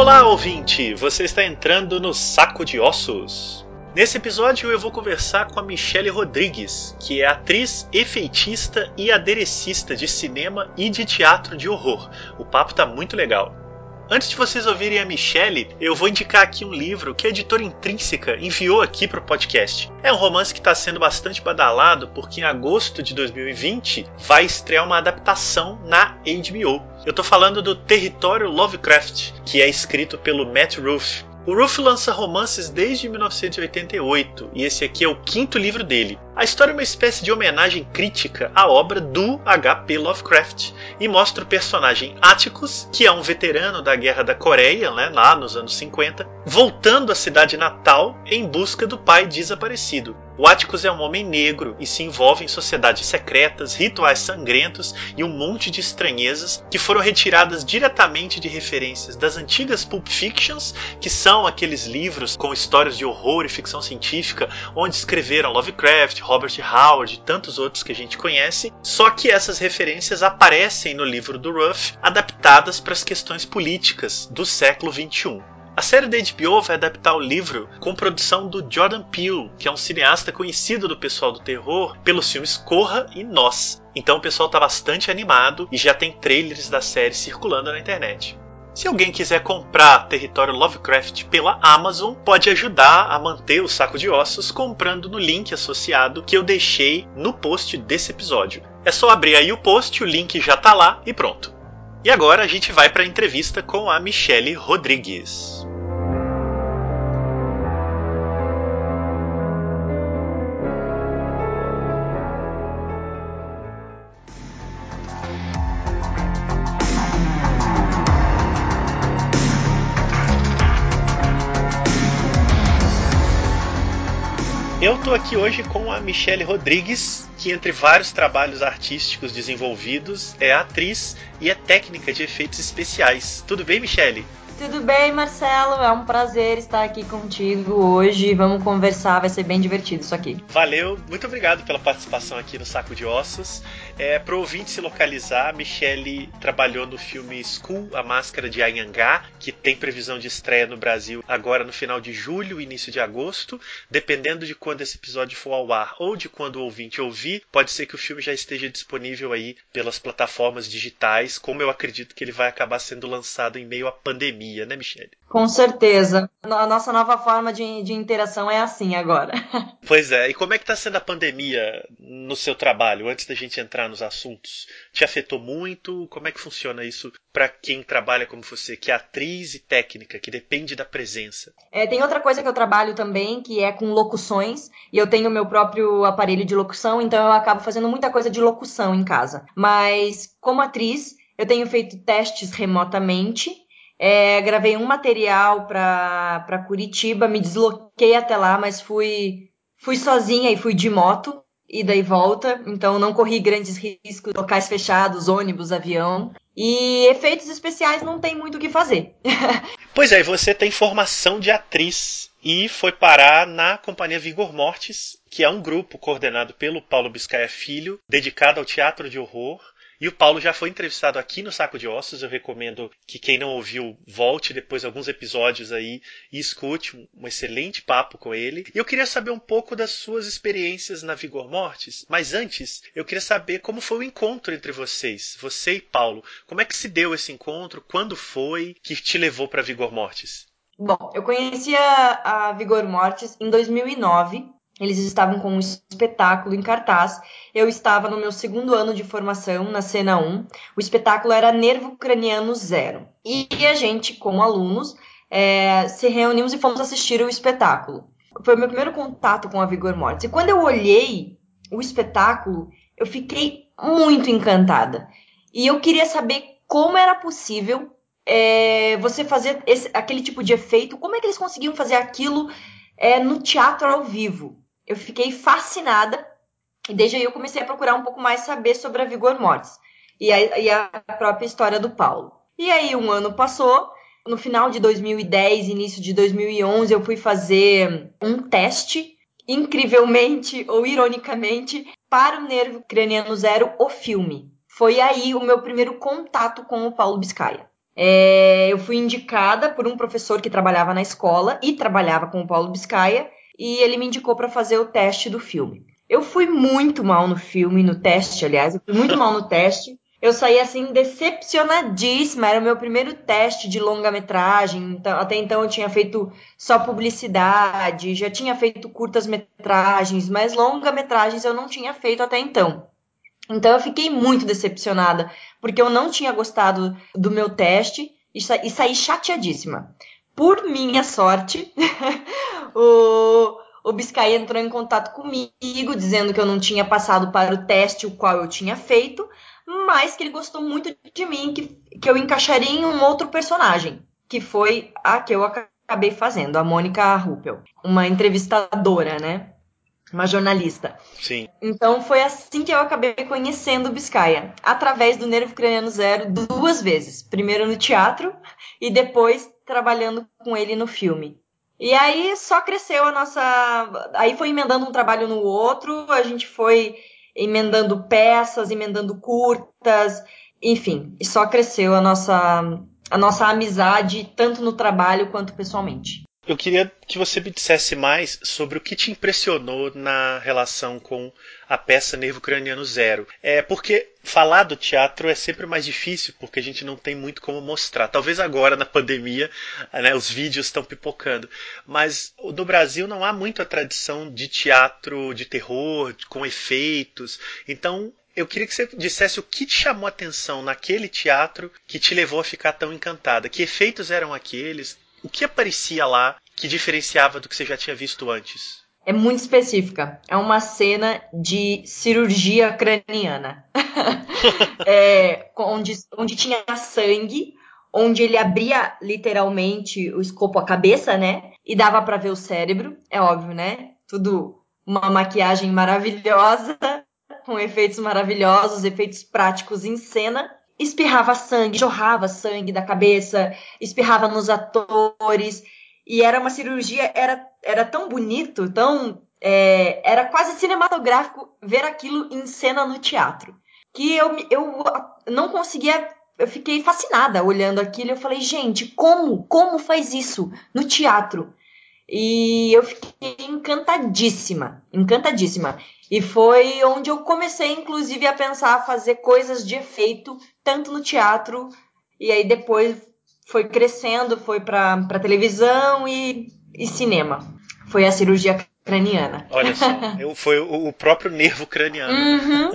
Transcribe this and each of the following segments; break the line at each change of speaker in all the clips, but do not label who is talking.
Olá, ouvinte! Você está entrando no Saco de Ossos. Nesse episódio eu vou conversar com a Michelle Rodrigues, que é atriz, efeitista e aderecista de cinema e de teatro de horror. O papo tá muito legal. Antes de vocês ouvirem a Michelle, eu vou indicar aqui um livro que a editora Intrínseca enviou aqui para o podcast. É um romance que está sendo bastante badalado porque em agosto de 2020 vai estrear uma adaptação na HBO. Eu estou falando do Território Lovecraft, que é escrito pelo Matt Ruff. O Ruff lança romances desde 1988 e esse aqui é o quinto livro dele. A história é uma espécie de homenagem crítica à obra do H.P. Lovecraft e mostra o personagem Atticus, que é um veterano da Guerra da Coreia, né, lá nos anos 50, voltando à cidade natal em busca do pai desaparecido. O Atticus é um homem negro e se envolve em sociedades secretas, rituais sangrentos e um monte de estranhezas que foram retiradas diretamente de referências das antigas Pulp Fictions, que são aqueles livros com histórias de horror e ficção científica, onde escreveram Lovecraft, Robert Howard e tantos outros que a gente conhece, só que essas referências aparecem no livro do Ruff, adaptadas para as questões políticas do século XXI. A série da HBO vai adaptar o livro com produção do Jordan Peele, que é um cineasta conhecido do pessoal do terror pelos filmes Corra e Nós. Então o pessoal está bastante animado e já tem trailers da série circulando na internet. Se alguém quiser comprar Território Lovecraft pela Amazon, pode ajudar a manter o saco de ossos comprando no link associado que eu deixei no post desse episódio. É só abrir aí o post, o link já está lá e pronto. E agora a gente vai para a entrevista com a Michelle Rodrigues. Eu estou aqui hoje com a Michelle Rodrigues, que entre vários trabalhos artísticos desenvolvidos é atriz e é técnica de efeitos especiais. Tudo bem, Michelle?
Tudo bem, Marcelo? É um prazer estar aqui contigo hoje. Vamos conversar, vai ser bem divertido isso aqui.
Valeu, muito obrigado pela participação aqui no Saco de Ossos. É, Para o ouvinte se localizar, Michelle trabalhou no filme School, A Máscara de Anhangá, que tem previsão de estreia no Brasil agora no final de julho, início de agosto. Dependendo de quando esse episódio for ao ar ou de quando o ouvinte ouvir, pode ser que o filme já esteja disponível aí pelas plataformas digitais, como eu acredito que ele vai acabar sendo lançado em meio à pandemia pandemia, né, Michelle?
Com certeza. A nossa nova forma de, de interação é assim agora.
Pois é. E como é que está sendo a pandemia no seu trabalho, antes da gente entrar nos assuntos? Te afetou muito? Como é que funciona isso para quem trabalha como você, que é atriz e técnica, que depende da presença?
É, tem outra coisa que eu trabalho também, que é com locuções, e eu tenho meu próprio aparelho de locução, então eu acabo fazendo muita coisa de locução em casa. Mas como atriz, eu tenho feito testes remotamente é, gravei um material para Curitiba, me desloquei até lá, mas fui, fui sozinha e fui de moto, e volta, então não corri grandes riscos, locais fechados, ônibus, avião. E efeitos especiais não tem muito o que fazer.
pois é, você tem formação de atriz e foi parar na Companhia Vigor Mortis, que é um grupo coordenado pelo Paulo Biscaia Filho, dedicado ao teatro de horror. E o Paulo já foi entrevistado aqui no Saco de Ossos. Eu recomendo que quem não ouviu volte depois alguns episódios aí e escute um excelente papo com ele. E eu queria saber um pouco das suas experiências na Vigor Mortis. Mas antes, eu queria saber como foi o encontro entre vocês, você e Paulo. Como é que se deu esse encontro? Quando foi que te levou para Vigor Mortis?
Bom, eu conheci a, a Vigor Mortis em 2009 eles estavam com um espetáculo em cartaz. Eu estava no meu segundo ano de formação, na cena 1. O espetáculo era Nervo Craniano Zero. E a gente, como alunos, é, se reunimos e fomos assistir o espetáculo. Foi o meu primeiro contato com a Vigor Mortis. E quando eu olhei o espetáculo, eu fiquei muito encantada. E eu queria saber como era possível é, você fazer esse, aquele tipo de efeito, como é que eles conseguiam fazer aquilo é, no teatro ao vivo eu fiquei fascinada e desde aí eu comecei a procurar um pouco mais saber sobre a Vigor Mortis e a, e a própria história do Paulo. E aí um ano passou, no final de 2010, início de 2011, eu fui fazer um teste, incrivelmente ou ironicamente, para o Nervo Craniano Zero, o filme. Foi aí o meu primeiro contato com o Paulo Biscaia. É, eu fui indicada por um professor que trabalhava na escola e trabalhava com o Paulo Biscaia, e ele me indicou para fazer o teste do filme. Eu fui muito mal no filme, no teste, aliás, eu fui muito mal no teste. Eu saí assim decepcionadíssima. Era o meu primeiro teste de longa-metragem. Então, até então eu tinha feito só publicidade, já tinha feito curtas-metragens, mas longa-metragens eu não tinha feito até então. Então eu fiquei muito decepcionada, porque eu não tinha gostado do meu teste e, sa e saí chateadíssima. Por minha sorte, o, o Biscay entrou em contato comigo, dizendo que eu não tinha passado para o teste o qual eu tinha feito, mas que ele gostou muito de mim, que, que eu encaixaria em um outro personagem, que foi a que eu acabei fazendo, a Mônica Ruppel, uma entrevistadora, né? Uma jornalista.
Sim.
Então foi assim que eu acabei conhecendo o Biscaia, através do Nervo Craniano Zero duas vezes. Primeiro no teatro e depois trabalhando com ele no filme. E aí só cresceu a nossa. Aí foi emendando um trabalho no outro, a gente foi emendando peças, emendando curtas, enfim, e só cresceu a nossa, a nossa amizade, tanto no trabalho quanto pessoalmente.
Eu queria que você me dissesse mais sobre o que te impressionou na relação com a peça Nervo Craniano Zero. É porque falar do teatro é sempre mais difícil porque a gente não tem muito como mostrar. Talvez agora na pandemia, né, os vídeos estão pipocando, mas no Brasil não há muita tradição de teatro de terror com efeitos. Então eu queria que você dissesse o que te chamou a atenção naquele teatro que te levou a ficar tão encantada. Que efeitos eram aqueles? O que aparecia lá que diferenciava do que você já tinha visto antes?
É muito específica. É uma cena de cirurgia craniana. é, onde, onde tinha sangue, onde ele abria literalmente o escopo a cabeça, né? E dava para ver o cérebro, é óbvio, né? Tudo uma maquiagem maravilhosa, com efeitos maravilhosos, efeitos práticos em cena espirrava sangue, jorrava sangue da cabeça, espirrava nos atores. E era uma cirurgia, era, era tão bonito, tão. É, era quase cinematográfico ver aquilo em cena no teatro. Que eu, eu não conseguia. Eu fiquei fascinada olhando aquilo. Eu falei, gente, como? Como faz isso no teatro? E eu fiquei encantadíssima, encantadíssima. E foi onde eu comecei, inclusive, a pensar a fazer coisas de efeito, tanto no teatro, e aí depois foi crescendo, foi para televisão e, e cinema. Foi a cirurgia craniana.
Olha só, eu, foi o, próprio nervo craniano.
Uhum.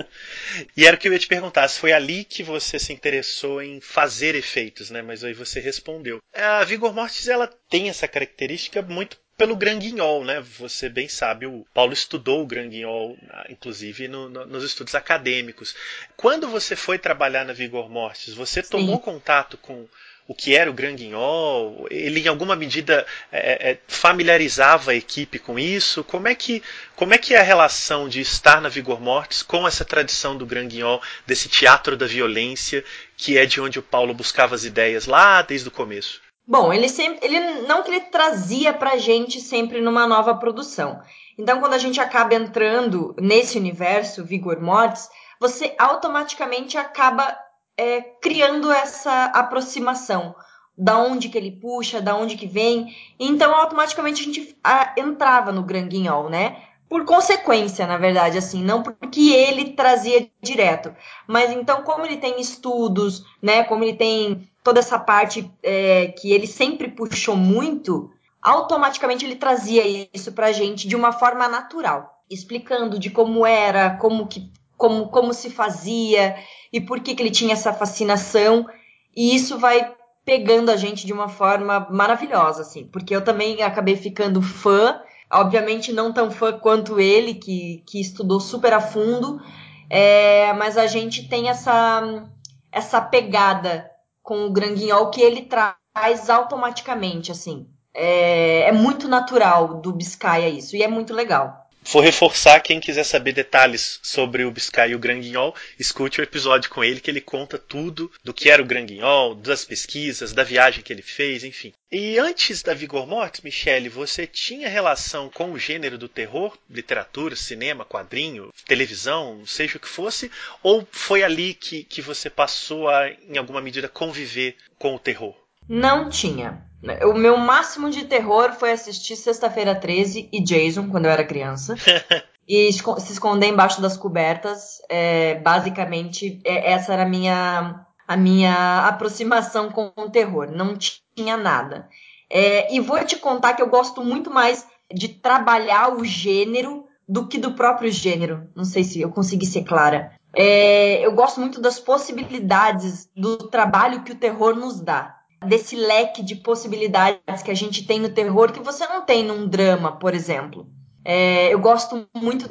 e era o que eu ia te perguntar, se foi ali que você se interessou em fazer efeitos, né? Mas aí você respondeu. A Vigor Mortis, ela tem essa característica muito pelo Gran Guignol, né? Você bem sabe, o Paulo estudou o Gran Guignol, inclusive no, no, nos estudos acadêmicos. Quando você foi trabalhar na Vigor Mortis, você tomou Sim. contato com o que era o Gran Guignol? Ele em alguma medida é, é, familiarizava a equipe com isso? Como é que como é que é a relação de estar na Vigor Mortis com essa tradição do Gran Guignol, desse teatro da violência, que é de onde o Paulo buscava as ideias lá desde o começo?
Bom, ele sempre, ele não que ele trazia pra gente sempre numa nova produção. Então, quando a gente acaba entrando nesse universo Vigor Mortis, você automaticamente acaba é, criando essa aproximação da onde que ele puxa, da onde que vem. Então, automaticamente a gente a, entrava no Granguinhol, né? Por consequência, na verdade, assim, não porque ele trazia direto, mas então como ele tem estudos, né? Como ele tem toda essa parte é, que ele sempre puxou muito, automaticamente ele trazia isso pra gente de uma forma natural, explicando de como era, como que como, como se fazia e por que, que ele tinha essa fascinação. E isso vai pegando a gente de uma forma maravilhosa, assim, porque eu também acabei ficando fã, obviamente não tão fã quanto ele, que, que estudou super a fundo, é, mas a gente tem essa, essa pegada com o Granguinhol que ele traz automaticamente, assim. É, é muito natural do Biscaia isso, e é muito legal.
Vou reforçar quem quiser saber detalhes sobre o Biscay e o Granguinhol, escute o episódio com ele que ele conta tudo do que era o Granguinhol, das pesquisas, da viagem que ele fez, enfim. E antes da Vigor Mortis, Michele, você tinha relação com o gênero do terror, literatura, cinema, quadrinho, televisão, seja o que fosse, ou foi ali que, que você passou a, em alguma medida, conviver com o terror?
Não tinha. O meu máximo de terror foi assistir Sexta-feira 13 e Jason quando eu era criança. e se esconder embaixo das cobertas. É, basicamente, é, essa era a minha, a minha aproximação com o terror. Não tinha nada. É, e vou te contar que eu gosto muito mais de trabalhar o gênero do que do próprio gênero. Não sei se eu consegui ser clara. É, eu gosto muito das possibilidades do trabalho que o terror nos dá desse leque de possibilidades que a gente tem no terror que você não tem num drama, por exemplo. É, eu gosto muito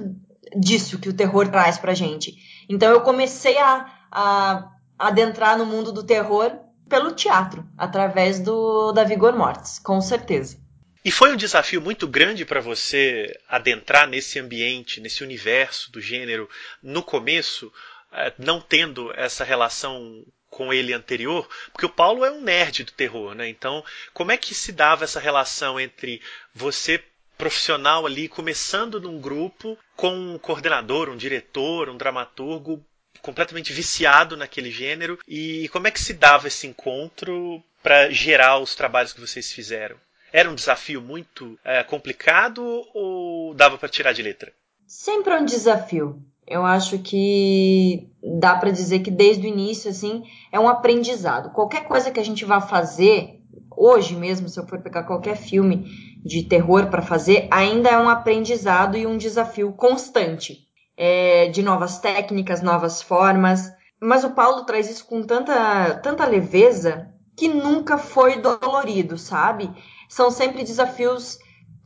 disso que o terror traz pra gente. Então eu comecei a, a adentrar no mundo do terror pelo teatro, através do da Vigor Mortis, com certeza.
E foi um desafio muito grande para você adentrar nesse ambiente, nesse universo do gênero no começo, é, não tendo essa relação com ele anterior, porque o Paulo é um nerd do terror, né? Então, como é que se dava essa relação entre você profissional ali começando num grupo com um coordenador, um diretor, um dramaturgo completamente viciado naquele gênero e como é que se dava esse encontro para gerar os trabalhos que vocês fizeram? Era um desafio muito é, complicado ou dava para tirar de letra?
Sempre um desafio. Eu acho que dá para dizer que desde o início, assim, é um aprendizado. Qualquer coisa que a gente vá fazer, hoje mesmo, se eu for pegar qualquer filme de terror para fazer, ainda é um aprendizado e um desafio constante. É, de novas técnicas, novas formas. Mas o Paulo traz isso com tanta, tanta leveza que nunca foi dolorido, sabe? São sempre desafios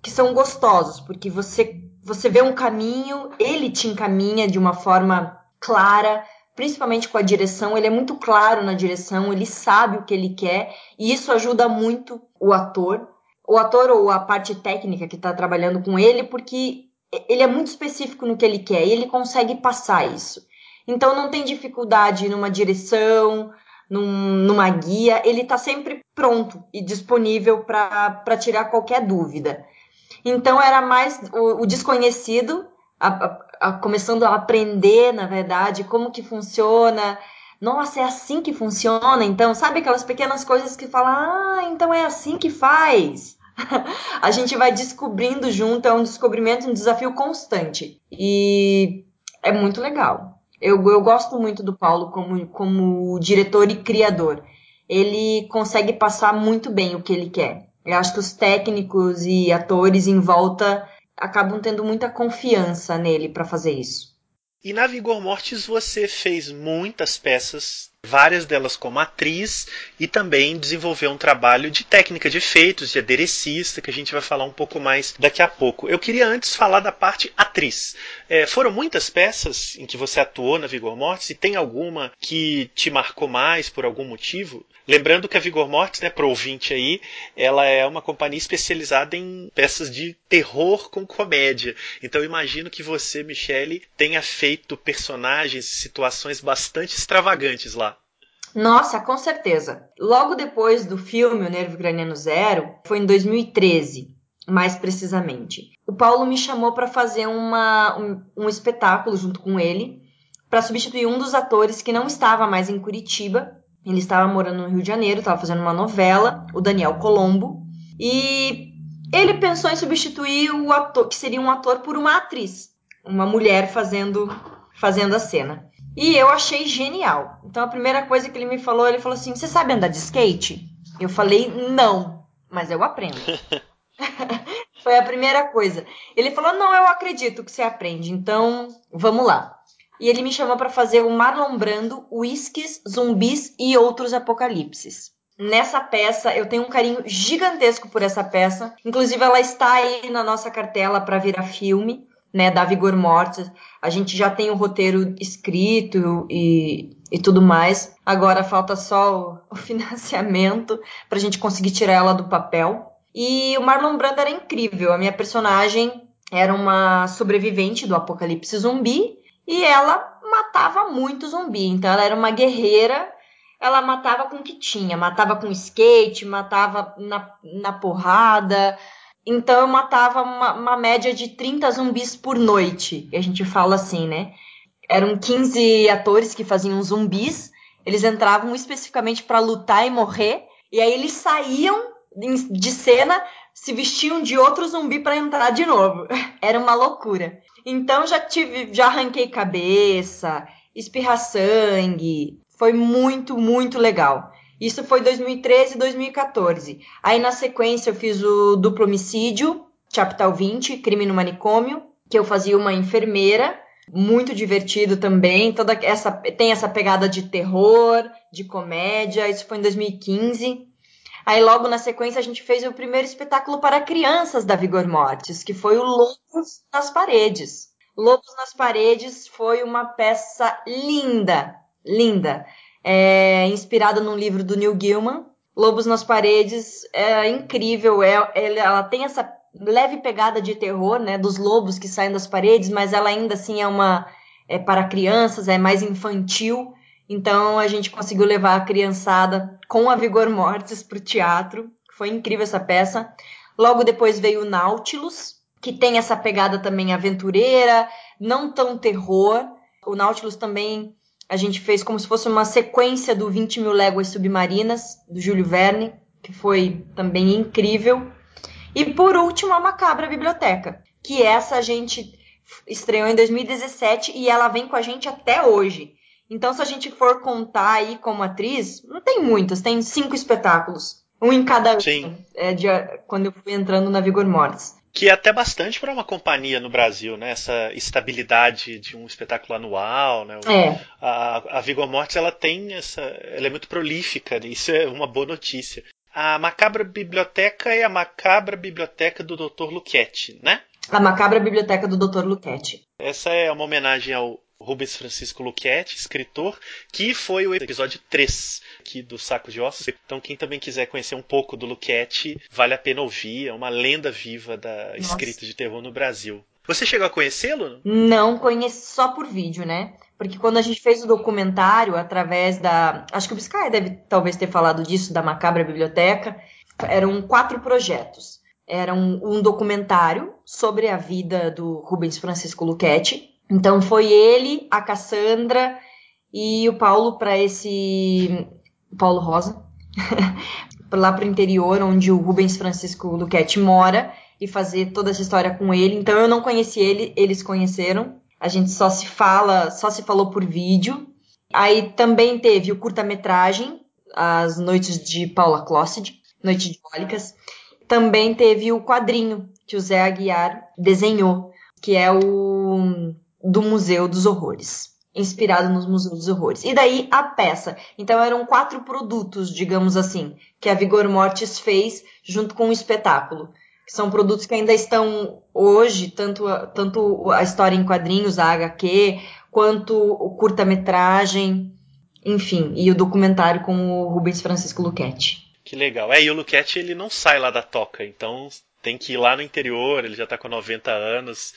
que são gostosos, porque você você vê um caminho, ele te encaminha de uma forma clara, principalmente com a direção, ele é muito claro na direção, ele sabe o que ele quer, e isso ajuda muito o ator, o ator ou a parte técnica que está trabalhando com ele, porque ele é muito específico no que ele quer e ele consegue passar isso. Então não tem dificuldade numa direção, num, numa guia, ele está sempre pronto e disponível para tirar qualquer dúvida. Então era mais o, o desconhecido, a, a, a, começando a aprender, na verdade, como que funciona. Nossa, é assim que funciona, então, sabe aquelas pequenas coisas que fala, ah, então é assim que faz. a gente vai descobrindo junto, é um descobrimento, um desafio constante. E é muito legal. Eu, eu gosto muito do Paulo como, como diretor e criador. Ele consegue passar muito bem o que ele quer. Eu acho que os técnicos e atores em volta acabam tendo muita confiança nele para fazer isso.
E na Vigor Mortis você fez muitas peças, várias delas como atriz, e também desenvolveu um trabalho de técnica de efeitos, de aderecista, que a gente vai falar um pouco mais daqui a pouco. Eu queria antes falar da parte atriz. É, foram muitas peças em que você atuou na Vigor Mortis, e tem alguma que te marcou mais por algum motivo? Lembrando que a Vigor Mortis, né, para o ouvinte aí, ela é uma companhia especializada em peças de terror com comédia. Então imagino que você, Michele, tenha feito personagens e situações bastante extravagantes lá.
Nossa, com certeza. Logo depois do filme O Nervo Craniano Zero, foi em 2013, mais precisamente. O Paulo me chamou para fazer uma, um, um espetáculo junto com ele, para substituir um dos atores que não estava mais em Curitiba ele estava morando no Rio de Janeiro, estava fazendo uma novela, o Daniel Colombo, e ele pensou em substituir o ator, que seria um ator, por uma atriz, uma mulher fazendo, fazendo a cena. E eu achei genial. Então a primeira coisa que ele me falou, ele falou assim: "Você sabe andar de skate?" Eu falei: "Não, mas eu aprendo." Foi a primeira coisa. Ele falou: "Não, eu acredito que você aprende. Então, vamos lá." e ele me chamou para fazer o Marlon Brando, Whiskies, Zumbis e Outros Apocalipses. Nessa peça, eu tenho um carinho gigantesco por essa peça. Inclusive, ela está aí na nossa cartela para virar filme, né, da Vigor Mortis. A gente já tem o roteiro escrito e, e tudo mais. Agora falta só o, o financiamento para a gente conseguir tirar ela do papel. E o Marlon Brando era incrível. A minha personagem era uma sobrevivente do apocalipse zumbi e ela matava muito zumbi. Então ela era uma guerreira, ela matava com o que tinha, matava com skate, matava na, na porrada. Então eu matava uma, uma média de 30 zumbis por noite. A gente fala assim, né? Eram 15 atores que faziam zumbis. Eles entravam especificamente para lutar e morrer. E aí eles saíam de cena, se vestiam de outro zumbi para entrar de novo. Era uma loucura. Então já tive, já arranquei cabeça, espirrar sangue. Foi muito, muito legal. Isso foi 2013 e 2014. Aí na sequência eu fiz o duplo homicídio, Chaptal 20, crime no manicômio, que eu fazia uma enfermeira, muito divertido também. Toda essa tem essa pegada de terror, de comédia. Isso foi em 2015. Aí logo na sequência a gente fez o primeiro espetáculo para crianças da Vigor Mortis, que foi o Lobos nas Paredes. Lobos nas Paredes foi uma peça linda, linda, é, inspirada num livro do Neil Gaiman. Lobos nas Paredes é incrível, é, ela tem essa leve pegada de terror, né, dos lobos que saem das paredes, mas ela ainda assim é uma é para crianças, é mais infantil. Então a gente conseguiu levar a criançada com a Vigor Mortis para o teatro. Foi incrível essa peça. Logo depois veio o Nautilus, que tem essa pegada também aventureira, não tão terror. O Nautilus também a gente fez como se fosse uma sequência do 20 mil léguas submarinas, do Júlio Verne, que foi também incrível. E por último, a Macabra Biblioteca, que essa a gente estreou em 2017 e ela vem com a gente até hoje. Então, se a gente for contar aí como atriz, não tem muitos, tem cinco espetáculos. Um em cada
Sim.
É, de, quando eu fui entrando na Vigor Mortis.
Que é até bastante para uma companhia no Brasil, né? Essa estabilidade de um espetáculo anual, né?
É.
A, a Vigor Mortis, ela tem essa... Ela é muito prolífica, né? isso é uma boa notícia. A Macabra Biblioteca é a Macabra Biblioteca do Dr. Luchetti, né?
A Macabra Biblioteca do Dr. Luchetti.
Essa é uma homenagem ao Rubens Francisco Luchetti, escritor, que foi o episódio 3 aqui do Saco de Ossos. Então, quem também quiser conhecer um pouco do Luchetti, vale a pena ouvir. É uma lenda viva da
Nossa.
escrita de terror no Brasil. Você chegou a conhecê-lo?
Não conheço só por vídeo, né? Porque quando a gente fez o documentário através da. Acho que o Biscay deve talvez ter falado disso, da Macabra Biblioteca. Eram quatro projetos. Era um, um documentário sobre a vida do Rubens Francisco Luchetti. Então foi ele, a Cassandra e o Paulo para esse. Paulo Rosa. lá para o interior, onde o Rubens Francisco Luchetti mora, e fazer toda essa história com ele. Então eu não conheci ele, eles conheceram. A gente só se fala, só se falou por vídeo. Aí também teve o curta-metragem, As Noites de Paula Clócid, Noite de Bólicas. Também teve o quadrinho que o Zé Aguiar desenhou, que é o do Museu dos Horrores, inspirado nos Museus dos Horrores. E daí a peça. Então eram quatro produtos, digamos assim, que a Vigor Mortis fez junto com o espetáculo. São produtos que ainda estão hoje, tanto, tanto a história em quadrinhos, a HQ, quanto o curta-metragem, enfim, e o documentário com o Rubens Francisco Luchetti.
Que legal. É, e o Luchetti ele não sai lá da toca, então tem que ir lá no interior, ele já está com 90 anos,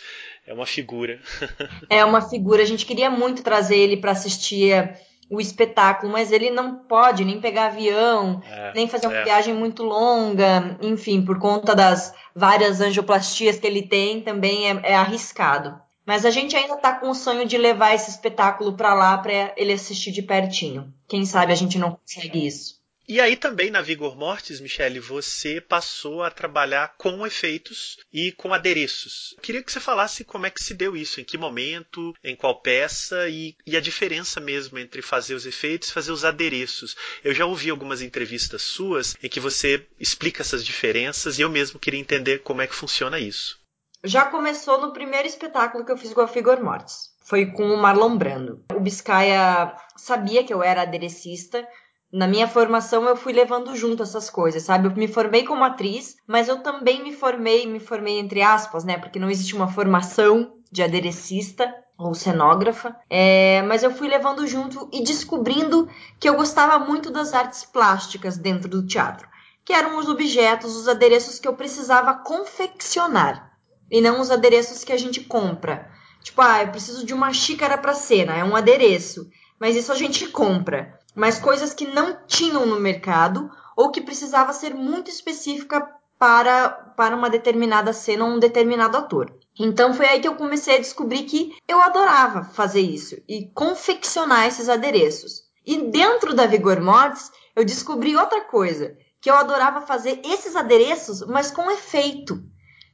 é uma figura.
é uma figura, a gente queria muito trazer ele para assistir o espetáculo, mas ele não pode nem pegar avião,
É,
nem fazer uma
é.
viagem muito longa, enfim, por conta das várias angioplastias que ele tem, também é, é arriscado. Mas a gente ainda tá com o sonho de levar esse espetáculo para lá para ele assistir de pertinho. Quem sabe a gente não consegue isso.
E aí também na Vigor Mortis, Michele, você passou a trabalhar com efeitos e com adereços. Queria que você falasse como é que se deu isso, em que momento, em qual peça e, e a diferença mesmo entre fazer os efeitos e fazer os adereços. Eu já ouvi algumas entrevistas suas em que você explica essas diferenças e eu mesmo queria entender como é que funciona isso.
Já começou no primeiro espetáculo que eu fiz com a Figor Mortis. Foi com o Marlon Brando. O Biscaia sabia que eu era aderecista, na minha formação eu fui levando junto essas coisas, sabe? Eu me formei como atriz, mas eu também me formei, me formei entre aspas, né? Porque não existe uma formação de aderecista ou cenógrafa, é, mas eu fui levando junto e descobrindo que eu gostava muito das artes plásticas dentro do teatro, que eram os objetos, os adereços que eu precisava confeccionar. e não os adereços que a gente compra. Tipo, ah, eu preciso de uma xícara para cena, é um adereço, mas isso a gente compra. Mas coisas que não tinham no mercado ou que precisava ser muito específica para, para uma determinada cena ou um determinado ator. Então foi aí que eu comecei a descobrir que eu adorava fazer isso e confeccionar esses adereços. E dentro da Vigor Mortis, eu descobri outra coisa, que eu adorava fazer esses adereços, mas com efeito.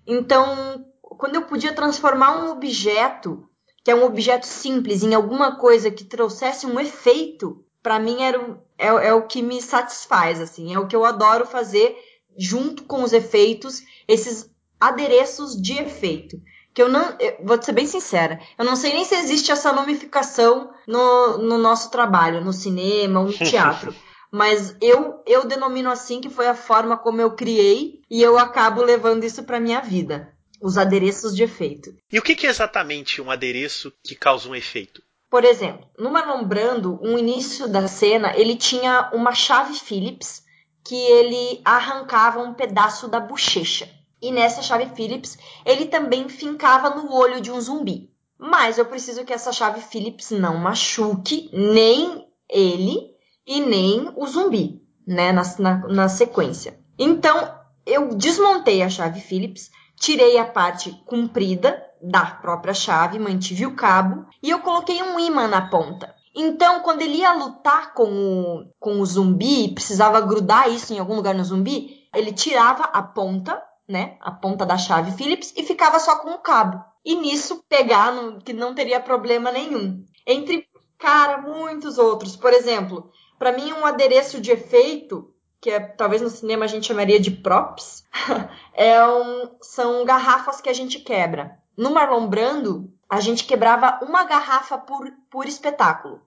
Então, quando eu podia transformar um objeto, que é um objeto simples, em alguma coisa que trouxesse um efeito, para mim era, é, é o que me satisfaz, assim, é o que eu adoro fazer junto com os efeitos, esses adereços de efeito. Que eu não, eu, vou ser bem sincera, eu não sei nem se existe essa nomificação no, no nosso trabalho, no cinema ou no teatro. mas eu eu denomino assim que foi a forma como eu criei e eu acabo levando isso para minha vida os adereços de efeito.
E o que é exatamente um adereço que causa um efeito?
Por exemplo, no Marlon Brando, um início da cena, ele tinha uma chave Phillips que ele arrancava um pedaço da bochecha. E nessa chave Phillips, ele também fincava no olho de um zumbi. Mas eu preciso que essa chave Phillips não machuque nem ele e nem o zumbi, né, na, na, na sequência. Então, eu desmontei a chave Phillips, tirei a parte comprida da própria chave, mantive o cabo e eu coloquei um imã na ponta. Então, quando ele ia lutar com o, com o zumbi precisava grudar isso em algum lugar no zumbi, ele tirava a ponta, né? A ponta da chave Phillips e ficava só com o cabo. E nisso pegar, no, que não teria problema nenhum. Entre, cara, muitos outros. Por exemplo, para mim, um adereço de efeito que é, talvez no cinema a gente chamaria de props, é um, são garrafas que a gente quebra. No Marlon Brando, a gente quebrava uma garrafa por, por espetáculo.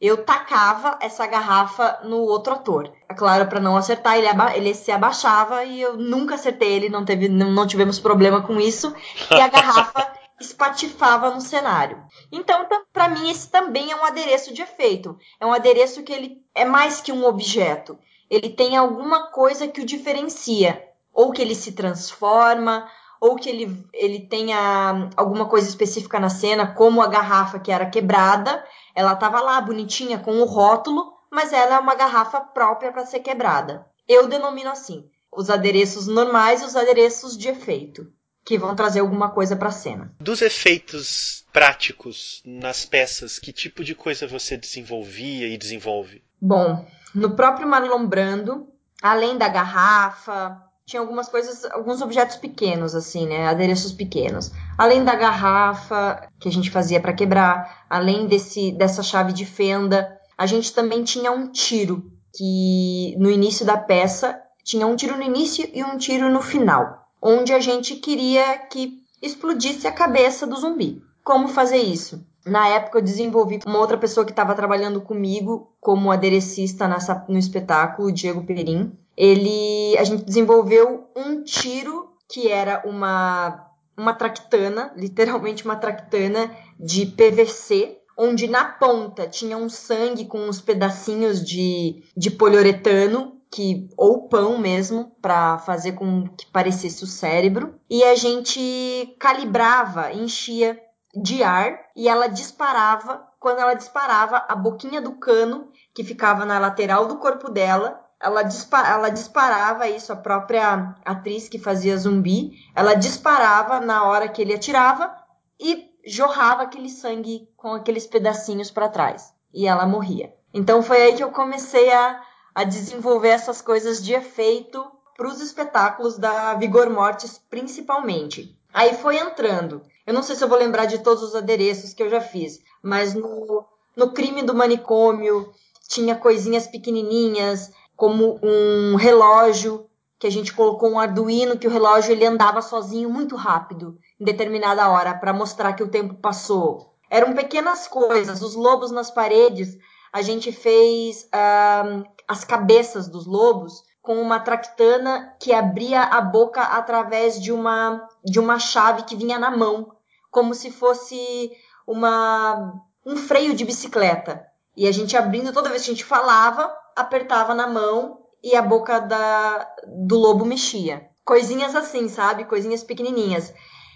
Eu tacava essa garrafa no outro ator. É claro, para não acertar, ele, ele, se abaixava e eu nunca acertei ele, não, teve, não, não tivemos problema com isso. E a garrafa espatifava no cenário. Então, para mim, esse também é um adereço de efeito. É um adereço que ele é mais que um objeto ele tem alguma coisa que o diferencia, ou que ele se transforma, ou que ele, ele tenha alguma coisa específica na cena, como a garrafa que era quebrada, ela estava lá bonitinha com o rótulo, mas ela é uma garrafa própria para ser quebrada. Eu denomino assim: os adereços normais e os adereços de efeito, que vão trazer alguma coisa para a cena.
Dos efeitos práticos nas peças, que tipo de coisa você desenvolvia e desenvolve?
Bom, no próprio Marlon Brando, além da garrafa, tinha algumas coisas, alguns objetos pequenos, assim, né? Adereços pequenos. Além da garrafa que a gente fazia para quebrar, além desse, dessa chave de fenda, a gente também tinha um tiro, que no início da peça tinha um tiro no início e um tiro no final, onde a gente queria que explodisse a cabeça do zumbi. Como fazer isso? Na época eu desenvolvi uma outra pessoa que estava trabalhando comigo como aderecista nessa, no espetáculo, o Diego Perim. Ele, a gente desenvolveu um tiro que era uma uma tractana, literalmente uma tractana de PVC, onde na ponta tinha um sangue com uns pedacinhos de, de poliuretano que ou pão mesmo para fazer com que parecesse o cérebro e a gente calibrava, enchia de ar e ela disparava. Quando ela disparava, a boquinha do cano, que ficava na lateral do corpo dela, ela, dispa ela disparava isso, a própria atriz que fazia zumbi, ela disparava na hora que ele atirava e jorrava aquele sangue com aqueles pedacinhos para trás. E ela morria. Então foi aí que eu comecei a, a desenvolver essas coisas de efeito para os espetáculos da Vigor Mortis, principalmente. Aí foi entrando. Eu não sei se eu vou lembrar de todos os adereços que eu já fiz, mas no, no crime do manicômio tinha coisinhas pequenininhas, como um relógio que a gente colocou um arduino que o relógio ele andava sozinho muito rápido em determinada hora para mostrar que o tempo passou. Eram pequenas coisas. Os lobos nas paredes, a gente fez uh, as cabeças dos lobos com uma tractana que abria a boca através de uma, de uma chave que vinha na mão, como se fosse uma, um freio de bicicleta. E a gente abrindo, toda vez que a gente falava, apertava na mão e a boca da, do lobo mexia. Coisinhas assim, sabe? Coisinhas pequenininhas.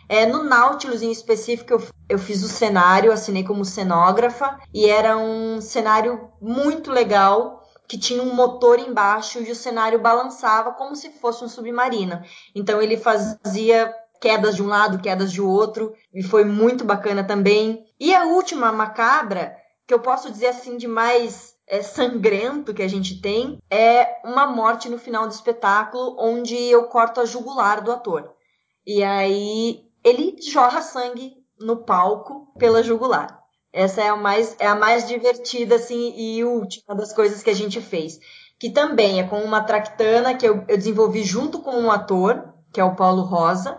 É, no Nautilus, em específico, eu, eu fiz o cenário, assinei como cenógrafa, e era um cenário muito legal, que tinha um motor embaixo e o cenário balançava como se fosse um submarino. Então ele fazia quedas de um lado, quedas de outro, e foi muito bacana também. E a última macabra, que eu posso dizer assim de mais é, sangrento que a gente tem, é uma morte no final do espetáculo, onde eu corto a jugular do ator. E aí ele jorra sangue no palco pela jugular. Essa é a mais, é a mais divertida, assim, e última das coisas que a gente fez. Que também é com uma tractana que eu, eu desenvolvi junto com um ator, que é o Paulo Rosa,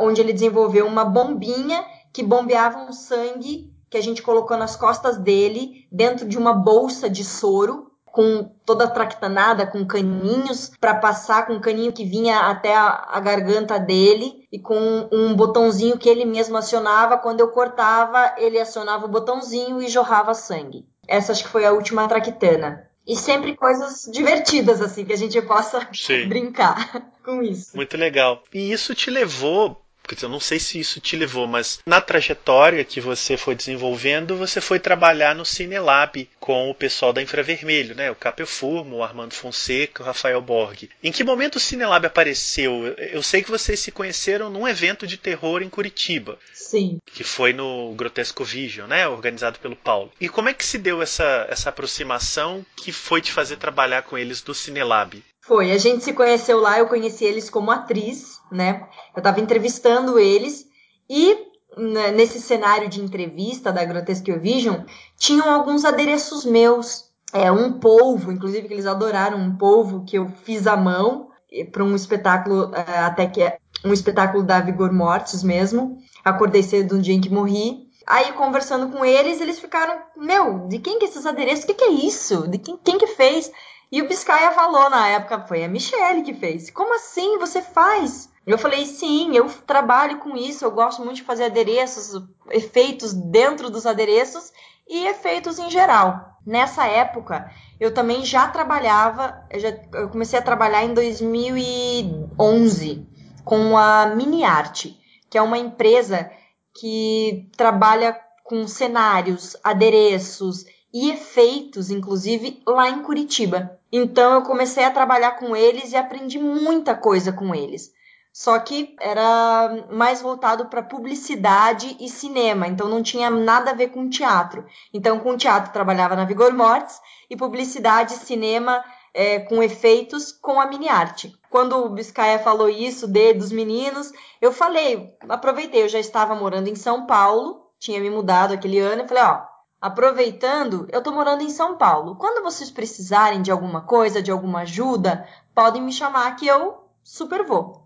onde ele desenvolveu uma bombinha que bombeava um sangue que a gente colocou nas costas dele, dentro de uma bolsa de soro, com toda tractanada, com caninhos, para passar com um caninho que vinha até a, a, garganta dele e com um botãozinho que ele mesmo acionava. Quando eu cortava, ele acionava o botãozinho e jorrava sangue. Essa acho que foi a última tractana. E sempre coisas divertidas, assim, que a gente possa Sim. brincar com isso.
Muito legal. E isso te levou eu não sei se isso te levou, mas na trajetória que você foi desenvolvendo, você foi trabalhar no Cinelab com o pessoal da Infravermelho, né? O Capel Furmo, o Armando Fonseca, o Rafael Borg. Em que momento o Cinelab apareceu? Eu sei que vocês se conheceram num evento de terror em Curitiba.
Sim.
Que foi no Grotesco Vision, né? Organizado pelo Paulo. E como é que se deu essa, essa aproximação que foi te fazer trabalhar com eles do Cinelab?
Foi, a gente se conheceu lá, eu conheci eles como atriz, né? Eu estava entrevistando eles e né, nesse cenário de entrevista da Grotesque Vision tinham alguns adereços meus, é um polvo, inclusive que eles adoraram um polvo que eu fiz à mão para um espetáculo é, até que é um espetáculo da Vigor Mortis mesmo. Acordei cedo no dia em que morri. Aí, conversando com eles, eles ficaram, meu, de quem que é esses adereços? O que, que é isso? De quem, quem que fez? E o Biscaia falou na época, foi a Michelle que fez. Como assim você faz? Eu falei, sim, eu trabalho com isso, eu gosto muito de fazer adereços, efeitos dentro dos adereços e efeitos em geral. Nessa época, eu também já trabalhava, eu, já, eu comecei a trabalhar em 2011 com a Mini Arte, que é uma empresa que trabalha com cenários, adereços e efeitos, inclusive lá em Curitiba. Então eu comecei a trabalhar com eles e aprendi muita coisa com eles. Só que era mais voltado para publicidade e cinema, então não tinha nada a ver com teatro. Então, com teatro trabalhava na Vigor Mortis e publicidade, cinema é, com efeitos com a mini arte. Quando o Biscaia falou isso de, dos meninos, eu falei, aproveitei, eu já estava morando em São Paulo, tinha me mudado aquele ano, e falei, ó, Aproveitando, eu tô morando em São Paulo. Quando vocês precisarem de alguma coisa, de alguma ajuda, podem me chamar que eu super vou.